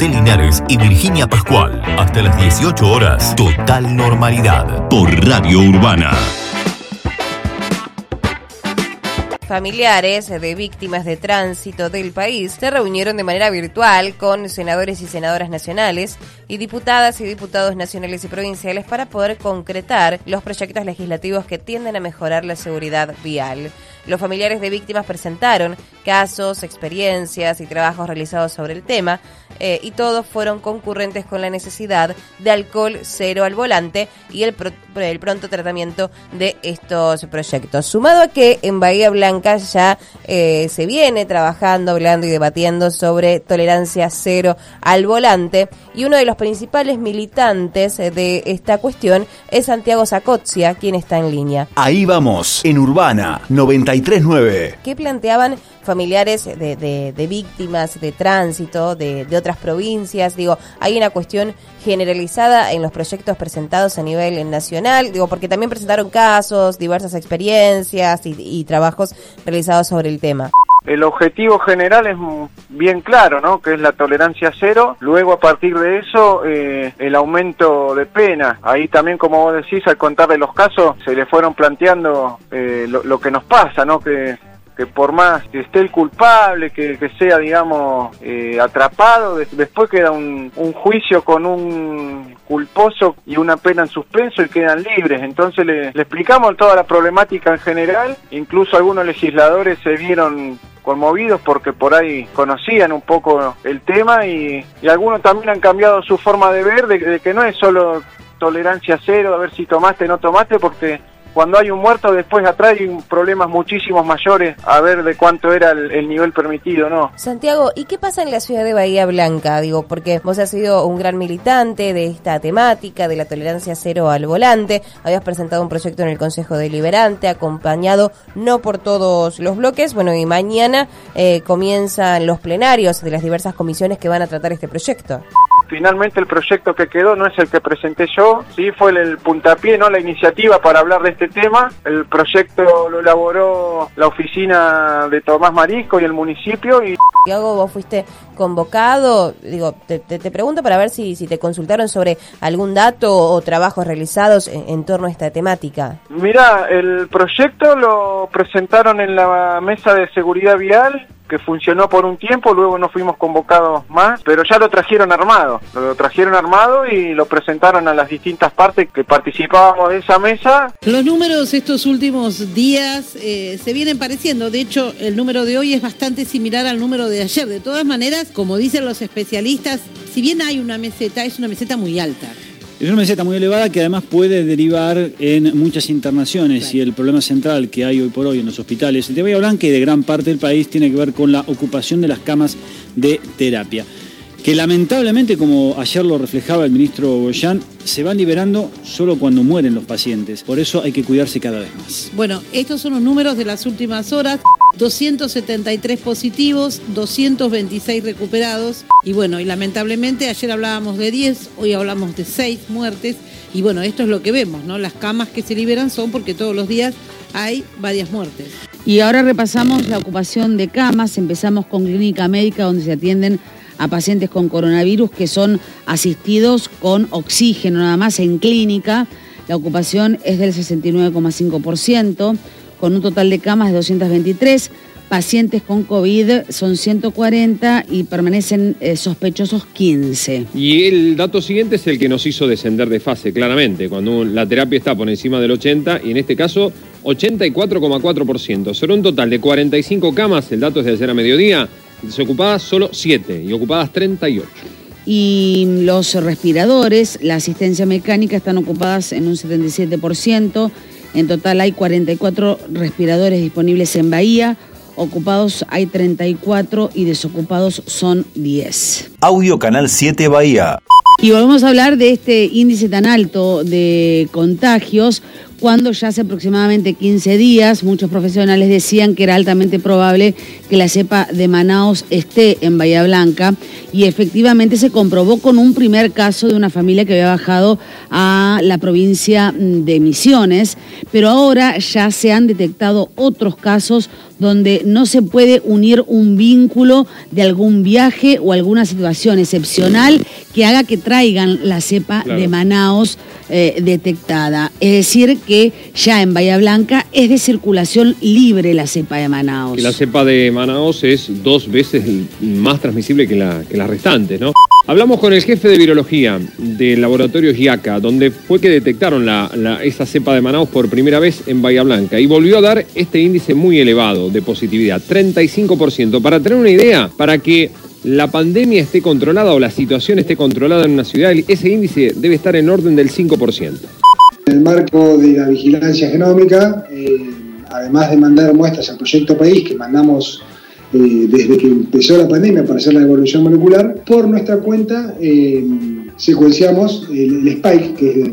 José Linares y Virginia Pascual. Hasta las 18 horas, total normalidad por Radio Urbana. Familiares de víctimas de tránsito del país se reunieron de manera virtual con senadores y senadoras nacionales y diputadas y diputados nacionales y provinciales para poder concretar los proyectos legislativos que tienden a mejorar la seguridad vial. Los familiares de víctimas presentaron casos, experiencias y trabajos realizados sobre el tema eh, y todos fueron concurrentes con la necesidad de alcohol cero al volante y el, pronto tratamiento de estos proyectos. Sumado a que en Bahía Blanca ya eh, se viene trabajando, hablando y debatiendo sobre tolerancia cero al volante y uno de los principales militantes de esta cuestión es Santiago Zacotzia, quien está en línea. Ahí vamos, en Urbana 939. ¿Qué planteaban familiares de, víctimas de tránsito de, otras provincias. Digo, hay una cuestión generalizada en los proyectos presentados a nivel nacional, digo, porque también presentaron casos, diversas experiencias y, trabajos realizados sobre el tema. El objetivo general es bien claro, ¿no? Que es la tolerancia cero. Luego, a partir de eso, eh, el aumento de pena. Ahí también, como vos decís, al contarle los casos, se le fueron planteando eh, lo, que nos pasa, ¿no? Que que por más que esté el culpable, que, sea, digamos, eh, atrapado, después queda un, juicio con un culposo y una pena en suspenso y quedan libres. Entonces le, explicamos toda la problemática en general, incluso algunos legisladores se vieron conmovidos porque por ahí conocían un poco el tema y, algunos también han cambiado su forma de ver, de, de que no es solo tolerancia cero, a ver si tomaste o no tomaste, porque cuando hay un muerto después atrás hay problemas muchísimos mayores a ver de cuánto era el, nivel permitido, ¿no? Santiago, ¿y qué pasa en la ciudad de Bahía Blanca? Digo, porque vos has sido un gran militante de esta temática, de la tolerancia cero al volante, habías presentado un proyecto en el Consejo Deliberante, acompañado no por todos los bloques, bueno, y mañana eh, comienzan los plenarios de las diversas comisiones que van a tratar este proyecto finalmente el proyecto que quedó no es el que presenté yo, sí fue el, puntapié, no la iniciativa para hablar de este tema. El proyecto lo elaboró la oficina de Tomás Marisco y el municipio y Tiago, vos fuiste convocado, digo, te, pregunto para ver si, si te consultaron sobre algún dato o trabajos realizados en, en torno a esta temática. Mira, el proyecto lo presentaron en la mesa de seguridad vial que funcionó por un tiempo, luego no fuimos convocados más, pero ya lo trajeron armado, lo trajeron armado y lo presentaron a las distintas partes que participábamos de esa mesa. Los números estos últimos días eh, se vienen pareciendo, de hecho el número de hoy es bastante similar al número de ayer, de todas maneras, como dicen los especialistas, si bien hay una meseta, es una meseta muy alta. Es una meseta muy elevada que además puede derivar en muchas internaciones y el problema central que hay hoy por hoy en los hospitales de Bahía Blanca y de gran parte del país tiene que ver con la ocupación de las camas de terapia que lamentablemente, como ayer lo reflejaba el ministro Goyan, se van liberando solo cuando mueren los pacientes. Por eso hay que cuidarse cada vez más. Bueno, estos son los números de las últimas horas. 273 positivos, 226 recuperados. Y bueno, y lamentablemente ayer hablábamos de 10, hoy hablamos de 6 muertes. Y bueno, esto es lo que vemos, ¿no? Las camas que se liberan son porque todos los días hay varias muertes. Y ahora repasamos la ocupación de camas. Empezamos con clínica médica donde se atienden a pacientes con coronavirus que son asistidos con oxígeno nada más en clínica. La ocupación es del 69,5%, con un total de camas de 223. Pacientes con COVID son 140 y permanecen eh, sospechosos 15. Y el dato siguiente es el que nos hizo descender de fase, claramente, cuando la terapia está por encima del 80 y en este caso 84,4%. Sobre un total de 45 camas, el dato es de ayer a mediodía, Desocupadas solo 7 y ocupadas 38. Y los respiradores, la asistencia mecánica están ocupadas en un 77%. En total hay 44 respiradores disponibles en Bahía. Ocupados hay 34 y desocupados son 10. Audio Canal 7 Bahía. Y volvemos a hablar de este índice tan alto de contagios cuando ya hace aproximadamente 15 días muchos profesionales decían que era altamente probable que la cepa de Manaos esté en Bahía Blanca. Y efectivamente se comprobó con un primer caso de una familia que había bajado a la provincia de Misiones, pero ahora ya se han detectado otros casos donde no se puede unir un vínculo de algún viaje o alguna situación excepcional que haga que traigan la cepa de Manaos eh, detectada. Es decir, que ya en Bahía Blanca es de circulación libre la cepa de Manaos. La cepa de Manaos es dos veces más transmisible que, la, que las restantes, ¿no? Hablamos con el jefe de virología del laboratorio GIACA, donde fue que detectaron esa cepa de Manaus por primera vez en Bahía Blanca y volvió a dar este índice muy elevado de positividad, 35%. Para tener una idea, para que la pandemia esté controlada o la situación esté controlada en una ciudad, ese índice debe estar en orden del 5%. En el marco de la vigilancia genómica, eh, además de mandar muestras al proyecto País, que mandamos eh, desde que empezó la pandemia para hacer la evolución molecular, por nuestra cuenta eh, secuenciamos el, spike, que es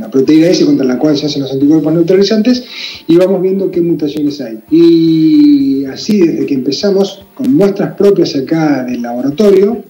la, proteína S contra la cual se hacen los anticuerpos neutralizantes, y vamos viendo qué mutaciones hay. Y así, desde que empezamos con muestras propias acá del laboratorio,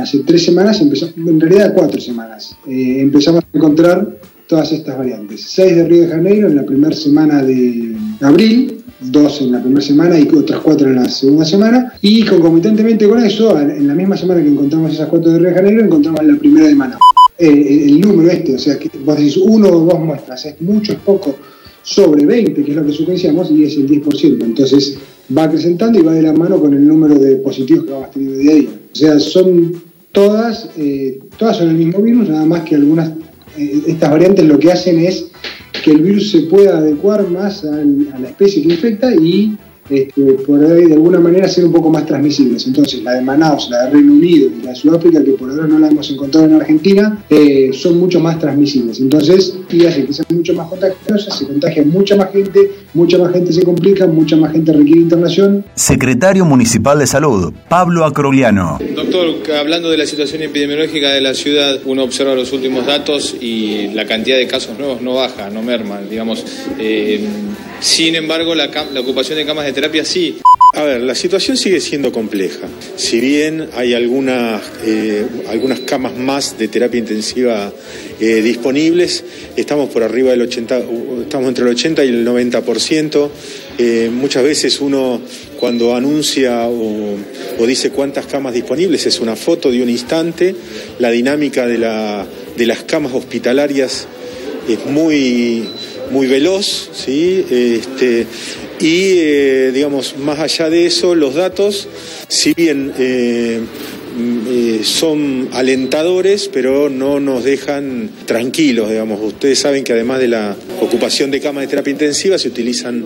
hace tres semanas, empezamos, en realidad cuatro semanas, empezamos a encontrar todas estas variantes. Seis de Río de Janeiro en la primera semana de abril, dos en la primera semana y otras cuatro en la segunda semana. Y concomitantemente con eso, en la misma semana que encontramos esas cuatro de Río de Janeiro, encontramos la primera de Manaus. Eh, el número este, o sea, que vos decís uno o dos muestras, es mucho, es poco, sobre 20, que es lo que secuenciamos, y es el 10%. Entonces va acrecentando y va de la mano con el número de positivos que vamos teniendo día a día. O sea, son todas, eh, todas son el mismo virus, nada más que algunas, eh, estas variantes lo que hacen es que el virus se pueda adecuar más a la especie que infecta y este, por ahí de alguna manera ser un poco más transmisibles. Entonces, la de Manaus, la de Reino Unido y la de Sudáfrica, que por ahora no la hemos encontrado en Argentina, eh, son mucho más transmisibles. Entonces, y hace que sean mucho más contagiosas, se contagia mucha más gente, mucha más gente se complica, mucha más gente requiere internación. Secretario Municipal de Salud, Pablo Acrogliano. Doctor, hablando de la situación epidemiológica de la ciudad, uno observa los últimos datos y la cantidad de casos nuevos no baja, no merma, digamos. Eh, sin embargo, la, ocupación de camas de terapia sí. A ver, la situación sigue siendo compleja. Si bien hay algunas, eh, algunas camas más de terapia intensiva eh, disponibles, estamos por arriba del 80, estamos entre el 80 y el 90%. Eh, muchas veces uno cuando anuncia o, dice cuántas camas disponibles es una foto de un instante. La dinámica de, la, de las camas hospitalarias es muy muy veloz, ¿sí? Este, y, eh, digamos, más allá de eso, los datos, si bien eh, mm, eh, son alentadores, pero no nos dejan tranquilos, digamos. Ustedes saben que además de la ocupación de camas de terapia intensiva, se utilizan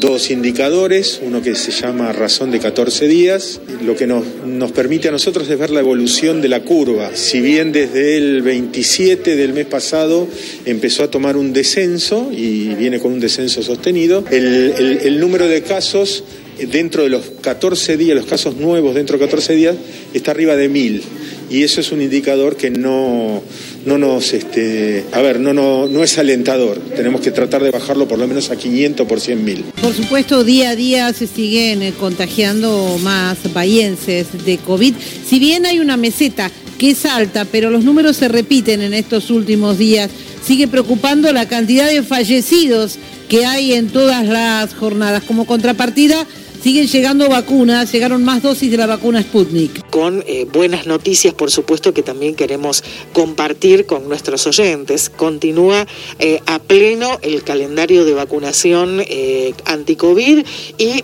dos indicadores, uno que se llama razón de 14 días, lo que nos, nos, permite a nosotros es ver la evolución de la curva. Si bien desde el 27 del mes pasado empezó a tomar un descenso y viene con un descenso sostenido, el, el número de casos dentro de los 14 días, los casos nuevos dentro de 14 días, está arriba de 1000 y eso es un indicador que no, no nos, este, a ver, no, no, no es alentador. Tenemos que tratar de bajarlo por lo menos a 500 por 100 mil. Por supuesto, día a día se siguen eh, contagiando más bahienses de COVID. Si bien hay una meseta que es alta, pero los números se repiten en estos últimos días, sigue preocupando la cantidad de fallecidos que hay en todas las jornadas. Como contrapartida, siguen llegando vacunas, llegaron más dosis de la vacuna Sputnik. Con eh, buenas noticias, por supuesto, que también queremos compartir con nuestros oyentes. Continúa eh, a pleno el calendario de vacunación eh, anti-COVID y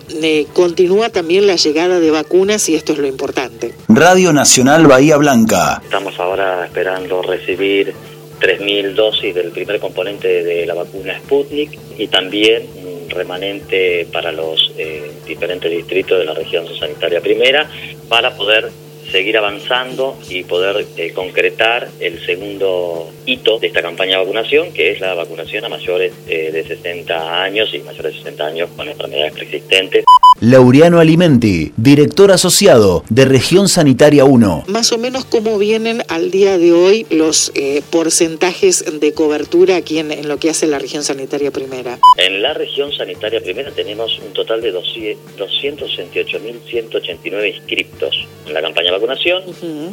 continúa también la llegada de vacunas y esto es lo importante. Radio Nacional Bahía Blanca. Estamos ahora esperando recibir 3.000 dosis del primer componente de la vacuna Sputnik y también remanente para los eh, diferentes distritos de la región sanitaria primera para poder seguir avanzando y poder eh, concretar el segundo hito de esta campaña de vacunación, que es la vacunación a mayores eh, de 60 años y mayores de 60 años con enfermedades preexistentes. Laureano Alimenti, director asociado de Región Sanitaria 1. Más o menos cómo vienen al día de hoy los eh, porcentajes de cobertura aquí en, en lo que hace la región sanitaria primera. En la región sanitaria primera tenemos un total de 268.189 inscriptos en la campaña de vacunación,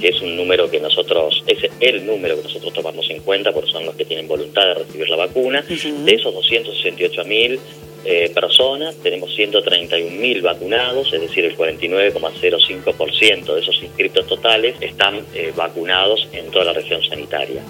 que es un número que nosotros, es el número que nosotros tomamos en cuenta porque son los que tienen voluntad de recibir la vacuna. De esos 268.000 eh, personas, tenemos 131.000 vacunados, es decir, el 49,05% de esos inscritos totales están eh, vacunados en toda la región sanitaria.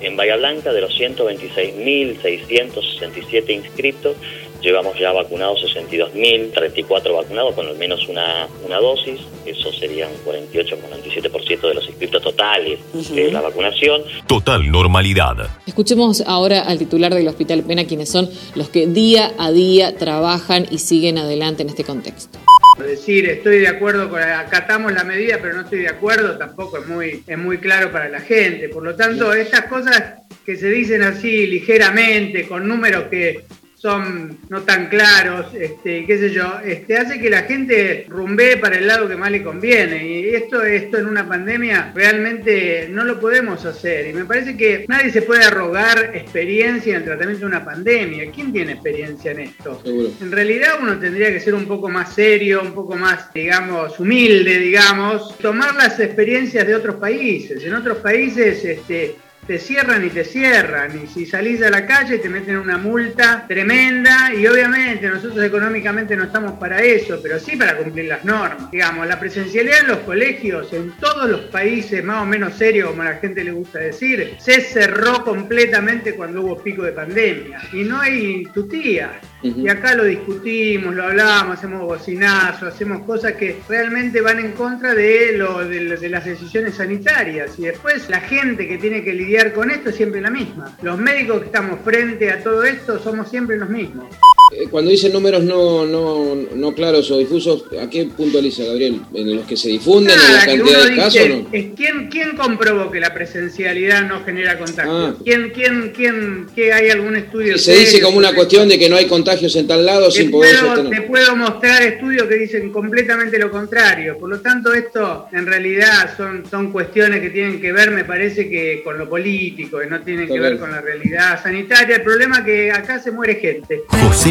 En Bahía Blanca, de los 126.667 inscritos, llevamos ya vacunados 62.034 vacunados con al menos una, una dosis, eso serían 48,97% de los inscritos totales de la vacunación. Total normalidad. Escuchemos ahora al titular del Hospital Pena, quienes son los que día a día trabajan y siguen adelante en este contexto. Decir estoy de acuerdo con acatamos la medida, pero no estoy de acuerdo, tampoco es muy, es muy claro para la gente. Por lo tanto, estas cosas que se dicen así ligeramente, con números que son no tan claros, este, qué sé yo, este, hace que la gente rumbee para el lado que más le conviene. Y esto, esto en una pandemia realmente no lo podemos hacer. Y me parece que nadie se puede arrogar experiencia en el tratamiento de una pandemia. ¿Quién tiene experiencia en esto? En realidad uno tendría que ser un poco más serio, un poco más, digamos, humilde, digamos, tomar las experiencias de otros países. En otros países, este, te cierran y te cierran. Y si salís a la calle te meten una multa tremenda y obviamente nosotros económicamente no estamos para eso, pero sí para cumplir las normas. Digamos, la presencialidad en los colegios en todos los países más o menos serios, como a la gente le gusta decir, se cerró completamente cuando hubo pico de pandemia. Y no hay tutía. Y acá lo discutimos, lo hablamos, hacemos bocinazos, hacemos cosas que realmente van en contra de, lo, de, de las decisiones sanitarias. Y después la gente que tiene que lidiar con esto es siempre la misma. Los médicos que estamos frente a todo esto somos siempre los mismos. Eh, Cuando dicen números no, no, no claros o difusos, ¿a qué puntualiza, Gabriel? ¿En los que se difunden, en la Nada, cantidad de dice, casos o no? es ¿quién, ¿quién comprobó que la presencialidad no genera contagio? Ah. ¿Quién, quién, quién, que hay algún estudio? Se dice como una cuestión de que no hay contagios en tal lado Te sin poder puedo, sostener. te puedo mostrar estudios que dicen completamente lo contrario. Por lo tanto, esto en realidad son, son cuestiones que tienen que ver, me parece que con lo político, que no tienen que ver con la realidad sanitaria. El problema es que acá se muere gente. José